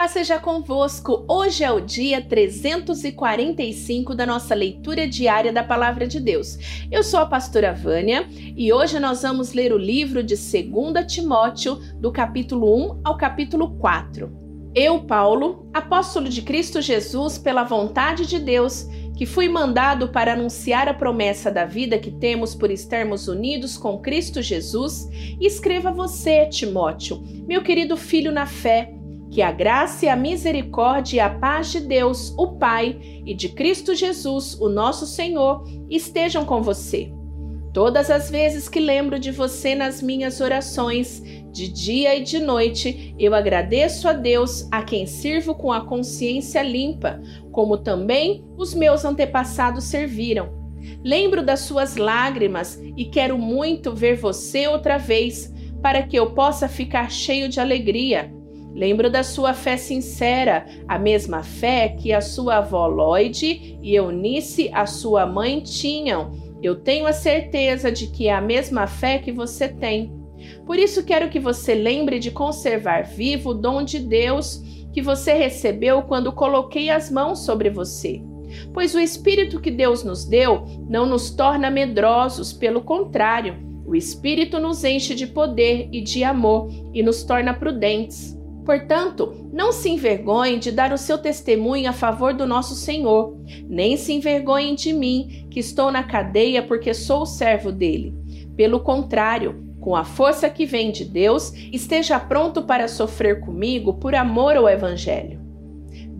Paz seja convosco. Hoje é o dia 345 da nossa leitura diária da Palavra de Deus. Eu sou a pastora Vânia e hoje nós vamos ler o livro de 2 Timóteo, do capítulo 1 ao capítulo 4. Eu, Paulo, apóstolo de Cristo Jesus, pela vontade de Deus, que fui mandado para anunciar a promessa da vida que temos por estarmos unidos com Cristo Jesus, escreva você, Timóteo, meu querido filho na fé que a graça e a misericórdia e a paz de Deus, o Pai, e de Cristo Jesus, o nosso Senhor, estejam com você. Todas as vezes que lembro de você nas minhas orações, de dia e de noite, eu agradeço a Deus, a quem sirvo com a consciência limpa, como também os meus antepassados serviram. Lembro das suas lágrimas e quero muito ver você outra vez, para que eu possa ficar cheio de alegria. Lembro da sua fé sincera, a mesma fé que a sua avó Lloyd e Eunice, a sua mãe, tinham. Eu tenho a certeza de que é a mesma fé que você tem. Por isso quero que você lembre de conservar vivo o dom de Deus que você recebeu quando coloquei as mãos sobre você. Pois o Espírito que Deus nos deu não nos torna medrosos, pelo contrário, o Espírito nos enche de poder e de amor e nos torna prudentes. Portanto, não se envergonhe de dar o seu testemunho a favor do nosso Senhor, nem se envergonhe de mim, que estou na cadeia porque sou o servo dele. Pelo contrário, com a força que vem de Deus, esteja pronto para sofrer comigo por amor ao Evangelho.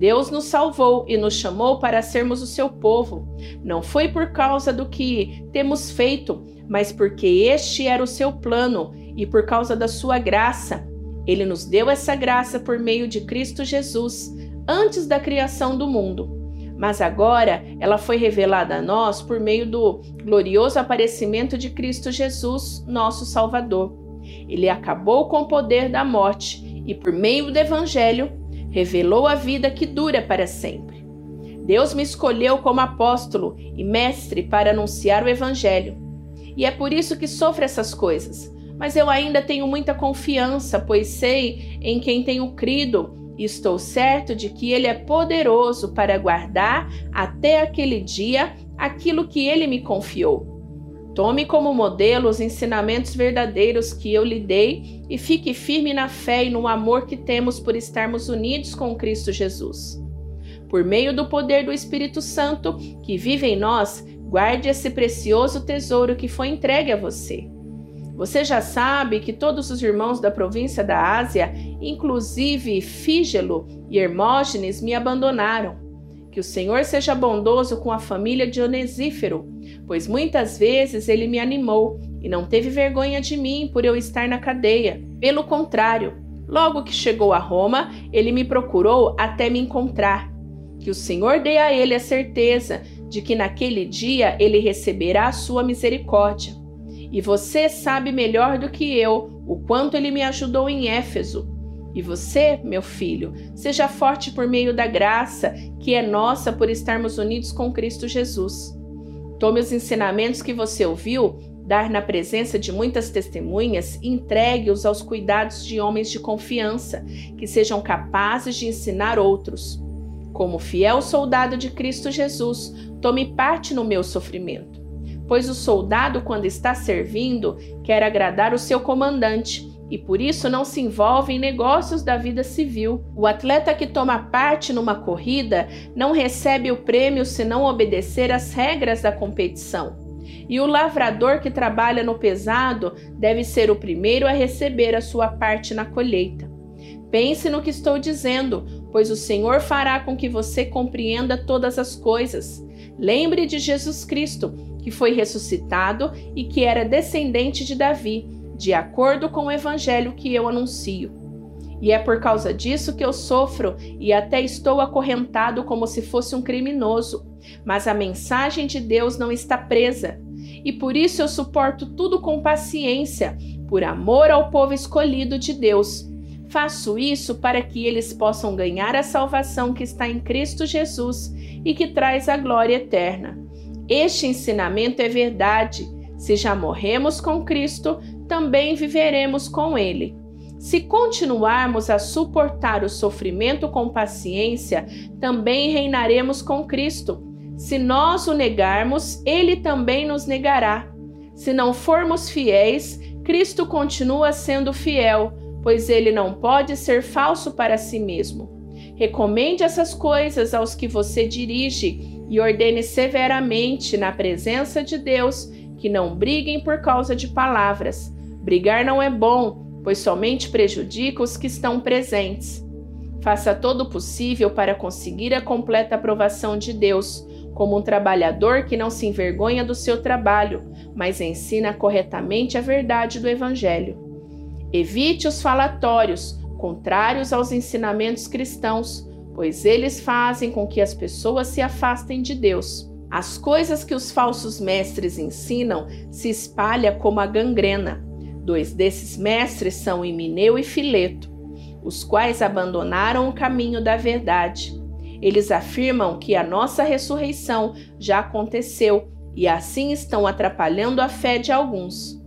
Deus nos salvou e nos chamou para sermos o seu povo. Não foi por causa do que temos feito, mas porque este era o seu plano e por causa da sua graça ele nos deu essa graça por meio de Cristo Jesus, antes da criação do mundo. Mas agora ela foi revelada a nós por meio do glorioso aparecimento de Cristo Jesus, nosso Salvador. Ele acabou com o poder da morte e, por meio do Evangelho, revelou a vida que dura para sempre. Deus me escolheu como apóstolo e mestre para anunciar o Evangelho. E é por isso que sofro essas coisas mas eu ainda tenho muita confiança, pois sei em quem tenho crido e estou certo de que Ele é poderoso para guardar até aquele dia aquilo que Ele me confiou. Tome como modelo os ensinamentos verdadeiros que eu lhe dei e fique firme na fé e no amor que temos por estarmos unidos com Cristo Jesus. Por meio do poder do Espírito Santo que vive em nós, guarde esse precioso tesouro que foi entregue a você. Você já sabe que todos os irmãos da província da Ásia, inclusive Fígelo e Hermógenes, me abandonaram. Que o Senhor seja bondoso com a família de Onesífero, pois muitas vezes ele me animou e não teve vergonha de mim por eu estar na cadeia. Pelo contrário, logo que chegou a Roma, ele me procurou até me encontrar. Que o Senhor dê a ele a certeza de que naquele dia ele receberá a sua misericórdia e você sabe melhor do que eu o quanto ele me ajudou em Éfeso. E você, meu filho, seja forte por meio da graça que é nossa por estarmos unidos com Cristo Jesus. Tome os ensinamentos que você ouviu, dar na presença de muitas testemunhas, e entregue-os aos cuidados de homens de confiança, que sejam capazes de ensinar outros. Como fiel soldado de Cristo Jesus, tome parte no meu sofrimento pois o soldado, quando está servindo, quer agradar o seu comandante e por isso não se envolve em negócios da vida civil. O atleta que toma parte numa corrida não recebe o prêmio se não obedecer às regras da competição. E o lavrador que trabalha no pesado deve ser o primeiro a receber a sua parte na colheita. Pense no que estou dizendo, pois o Senhor fará com que você compreenda todas as coisas. Lembre de Jesus Cristo que foi ressuscitado e que era descendente de Davi, de acordo com o evangelho que eu anuncio. E é por causa disso que eu sofro e até estou acorrentado como se fosse um criminoso. Mas a mensagem de Deus não está presa. E por isso eu suporto tudo com paciência, por amor ao povo escolhido de Deus. Faço isso para que eles possam ganhar a salvação que está em Cristo Jesus e que traz a glória eterna. Este ensinamento é verdade. Se já morremos com Cristo, também viveremos com Ele. Se continuarmos a suportar o sofrimento com paciência, também reinaremos com Cristo. Se nós o negarmos, ele também nos negará. Se não formos fiéis, Cristo continua sendo fiel, pois ele não pode ser falso para si mesmo. Recomende essas coisas aos que você dirige e ordene severamente, na presença de Deus, que não briguem por causa de palavras. Brigar não é bom, pois somente prejudica os que estão presentes. Faça todo o possível para conseguir a completa aprovação de Deus, como um trabalhador que não se envergonha do seu trabalho, mas ensina corretamente a verdade do Evangelho. Evite os falatórios, contrários aos ensinamentos cristãos, pois eles fazem com que as pessoas se afastem de Deus. As coisas que os falsos mestres ensinam se espalham como a gangrena. Dois desses mestres são Emineu e Fileto, os quais abandonaram o caminho da verdade. Eles afirmam que a nossa ressurreição já aconteceu e assim estão atrapalhando a fé de alguns.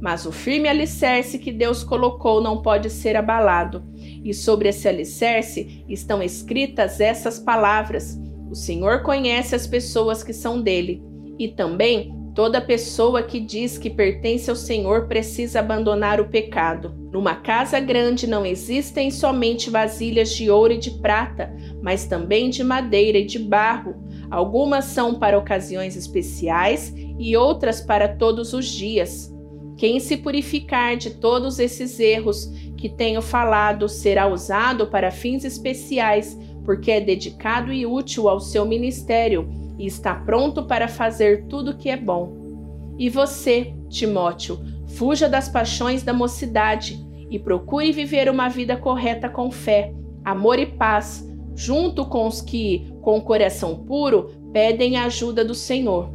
Mas o firme alicerce que Deus colocou não pode ser abalado, e sobre esse alicerce estão escritas essas palavras: O Senhor conhece as pessoas que são dele, e também Toda pessoa que diz que pertence ao Senhor precisa abandonar o pecado. Numa casa grande não existem somente vasilhas de ouro e de prata, mas também de madeira e de barro. Algumas são para ocasiões especiais e outras para todos os dias. Quem se purificar de todos esses erros que tenho falado será usado para fins especiais, porque é dedicado e útil ao seu ministério e está pronto para fazer tudo o que é bom. E você, Timóteo, fuja das paixões da mocidade e procure viver uma vida correta com fé, amor e paz, junto com os que, com o coração puro, pedem a ajuda do Senhor.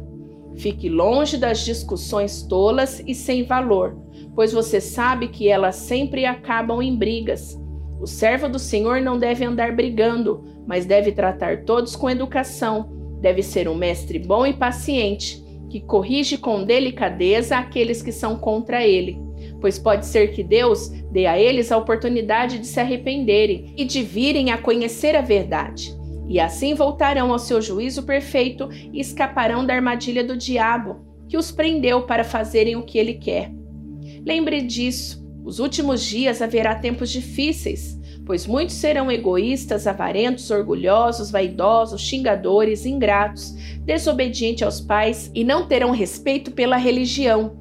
Fique longe das discussões tolas e sem valor, pois você sabe que elas sempre acabam em brigas. O servo do Senhor não deve andar brigando, mas deve tratar todos com educação Deve ser um mestre bom e paciente, que corrige com delicadeza aqueles que são contra ele, pois pode ser que Deus dê a eles a oportunidade de se arrependerem e de virem a conhecer a verdade. E assim voltarão ao seu juízo perfeito e escaparão da armadilha do diabo, que os prendeu para fazerem o que ele quer. Lembre disso: os últimos dias haverá tempos difíceis pois muitos serão egoístas, avarentos, orgulhosos, vaidosos, xingadores, ingratos, desobedientes aos pais e não terão respeito pela religião.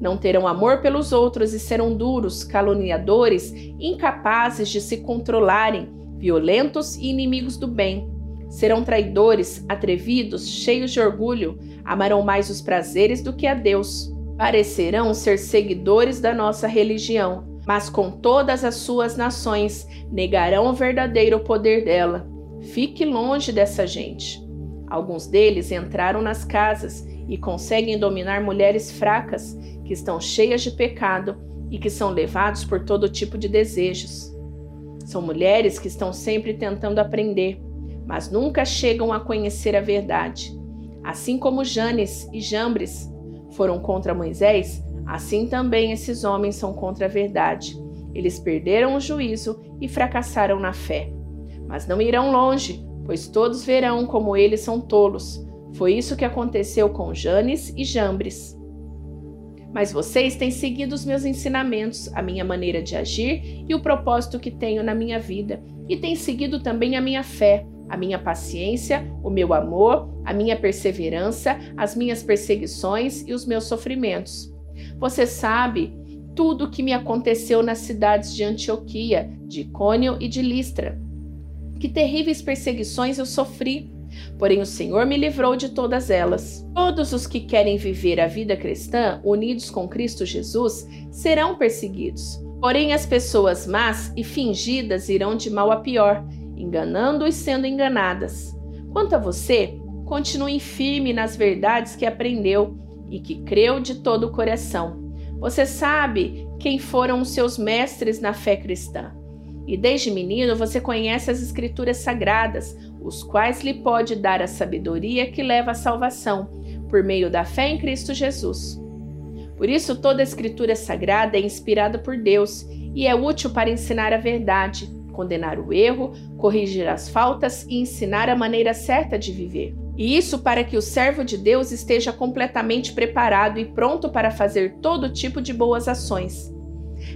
Não terão amor pelos outros e serão duros, caluniadores, incapazes de se controlarem, violentos e inimigos do bem. Serão traidores, atrevidos, cheios de orgulho, amarão mais os prazeres do que a Deus. Parecerão ser seguidores da nossa religião mas com todas as suas nações negarão o verdadeiro poder dela. Fique longe dessa gente. Alguns deles entraram nas casas e conseguem dominar mulheres fracas que estão cheias de pecado e que são levados por todo tipo de desejos. São mulheres que estão sempre tentando aprender, mas nunca chegam a conhecer a verdade. Assim como Janes e Jambres foram contra Moisés, Assim também esses homens são contra a verdade. Eles perderam o juízo e fracassaram na fé. Mas não irão longe, pois todos verão como eles são tolos. Foi isso que aconteceu com Janes e Jambres. Mas vocês têm seguido os meus ensinamentos, a minha maneira de agir e o propósito que tenho na minha vida, e têm seguido também a minha fé, a minha paciência, o meu amor, a minha perseverança, as minhas perseguições e os meus sofrimentos. Você sabe tudo o que me aconteceu nas cidades de Antioquia, de Icônio e de Listra. Que terríveis perseguições eu sofri, porém o Senhor me livrou de todas elas. Todos os que querem viver a vida cristã unidos com Cristo Jesus serão perseguidos. Porém as pessoas más e fingidas irão de mal a pior, enganando e sendo enganadas. Quanto a você, continue firme nas verdades que aprendeu e que creu de todo o coração. Você sabe quem foram os seus mestres na fé cristã. E desde menino você conhece as Escrituras sagradas, os quais lhe pode dar a sabedoria que leva à salvação, por meio da fé em Cristo Jesus. Por isso, toda Escritura sagrada é inspirada por Deus e é útil para ensinar a verdade, condenar o erro, corrigir as faltas e ensinar a maneira certa de viver. E isso para que o servo de Deus esteja completamente preparado e pronto para fazer todo tipo de boas ações.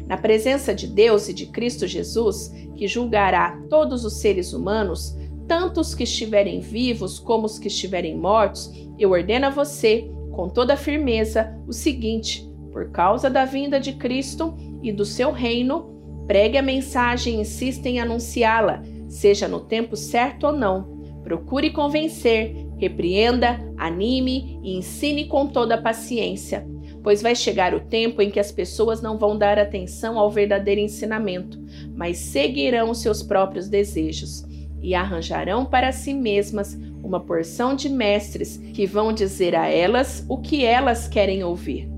Na presença de Deus e de Cristo Jesus, que julgará todos os seres humanos, tanto os que estiverem vivos como os que estiverem mortos, eu ordeno a você, com toda firmeza, o seguinte: por causa da vinda de Cristo e do seu reino, pregue a mensagem e insista em anunciá-la, seja no tempo certo ou não. Procure convencer, repreenda, anime e ensine com toda a paciência pois vai chegar o tempo em que as pessoas não vão dar atenção ao verdadeiro ensinamento, mas seguirão seus próprios desejos e arranjarão para si mesmas uma porção de mestres que vão dizer a elas o que elas querem ouvir.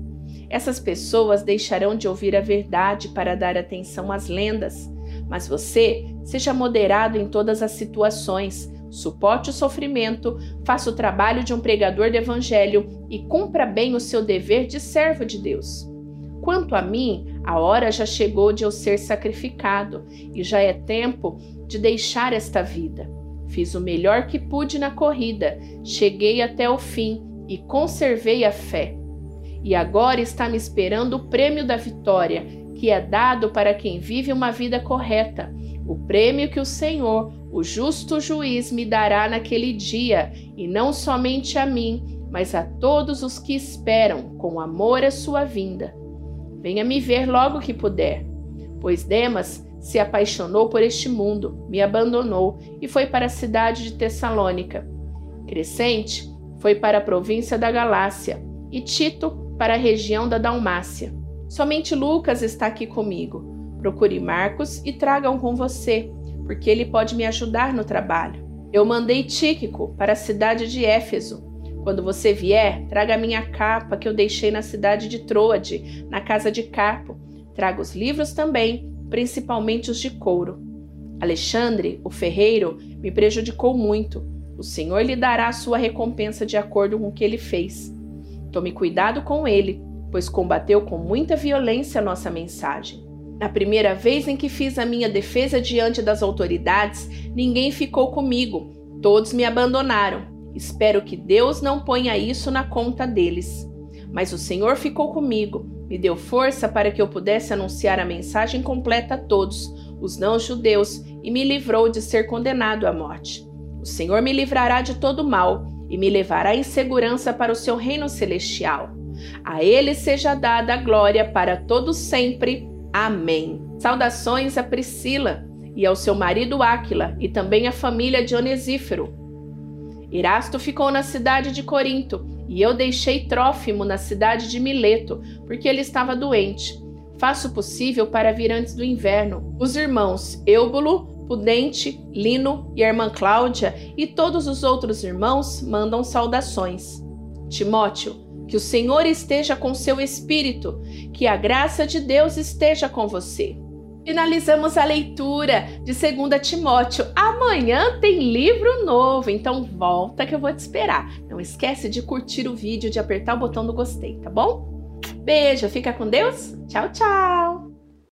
Essas pessoas deixarão de ouvir a verdade para dar atenção às lendas, mas você seja moderado em todas as situações, suporte o sofrimento, faça o trabalho de um pregador do Evangelho e cumpra bem o seu dever de servo de Deus. Quanto a mim, a hora já chegou de eu ser sacrificado e já é tempo de deixar esta vida. Fiz o melhor que pude na corrida, cheguei até o fim e conservei a fé. E agora está me esperando o prêmio da vitória, que é dado para quem vive uma vida correta o prêmio que o Senhor, o justo juiz, me dará naquele dia, e não somente a mim, mas a todos os que esperam com amor a sua vinda. Venha me ver logo que puder, pois Demas se apaixonou por este mundo, me abandonou e foi para a cidade de Tessalônica. Crescente foi para a província da Galácia e Tito para a região da Dalmácia. Somente Lucas está aqui comigo. Procure Marcos e traga-o com você, porque ele pode me ajudar no trabalho. Eu mandei Tíquico para a cidade de Éfeso. Quando você vier, traga a minha capa que eu deixei na cidade de Troade, na casa de Carpo. Traga os livros também, principalmente os de couro. Alexandre, o ferreiro, me prejudicou muito. O Senhor lhe dará a sua recompensa de acordo com o que ele fez. Tome cuidado com ele, pois combateu com muita violência nossa mensagem. Na primeira vez em que fiz a minha defesa diante das autoridades, ninguém ficou comigo, todos me abandonaram. Espero que Deus não ponha isso na conta deles. Mas o Senhor ficou comigo, me deu força para que eu pudesse anunciar a mensagem completa a todos, os não-judeus, e me livrou de ser condenado à morte. O Senhor me livrará de todo mal e me levará em segurança para o seu reino celestial. A Ele seja dada a glória para todos sempre. Amém. Saudações a Priscila e ao seu marido Áquila e também à família de Onesífero. Erasto ficou na cidade de Corinto e eu deixei Trófimo na cidade de Mileto, porque ele estava doente. Faço o possível para vir antes do inverno. Os irmãos Eubulo, Pudente, Lino e a irmã Cláudia e todos os outros irmãos mandam saudações. Timóteo, que o Senhor esteja com seu espírito, que a graça de Deus esteja com você. Finalizamos a leitura de 2 Timóteo. Amanhã tem livro novo, então volta que eu vou te esperar. Não esquece de curtir o vídeo, de apertar o botão do gostei, tá bom? Beijo, fica com Deus. Tchau, tchau.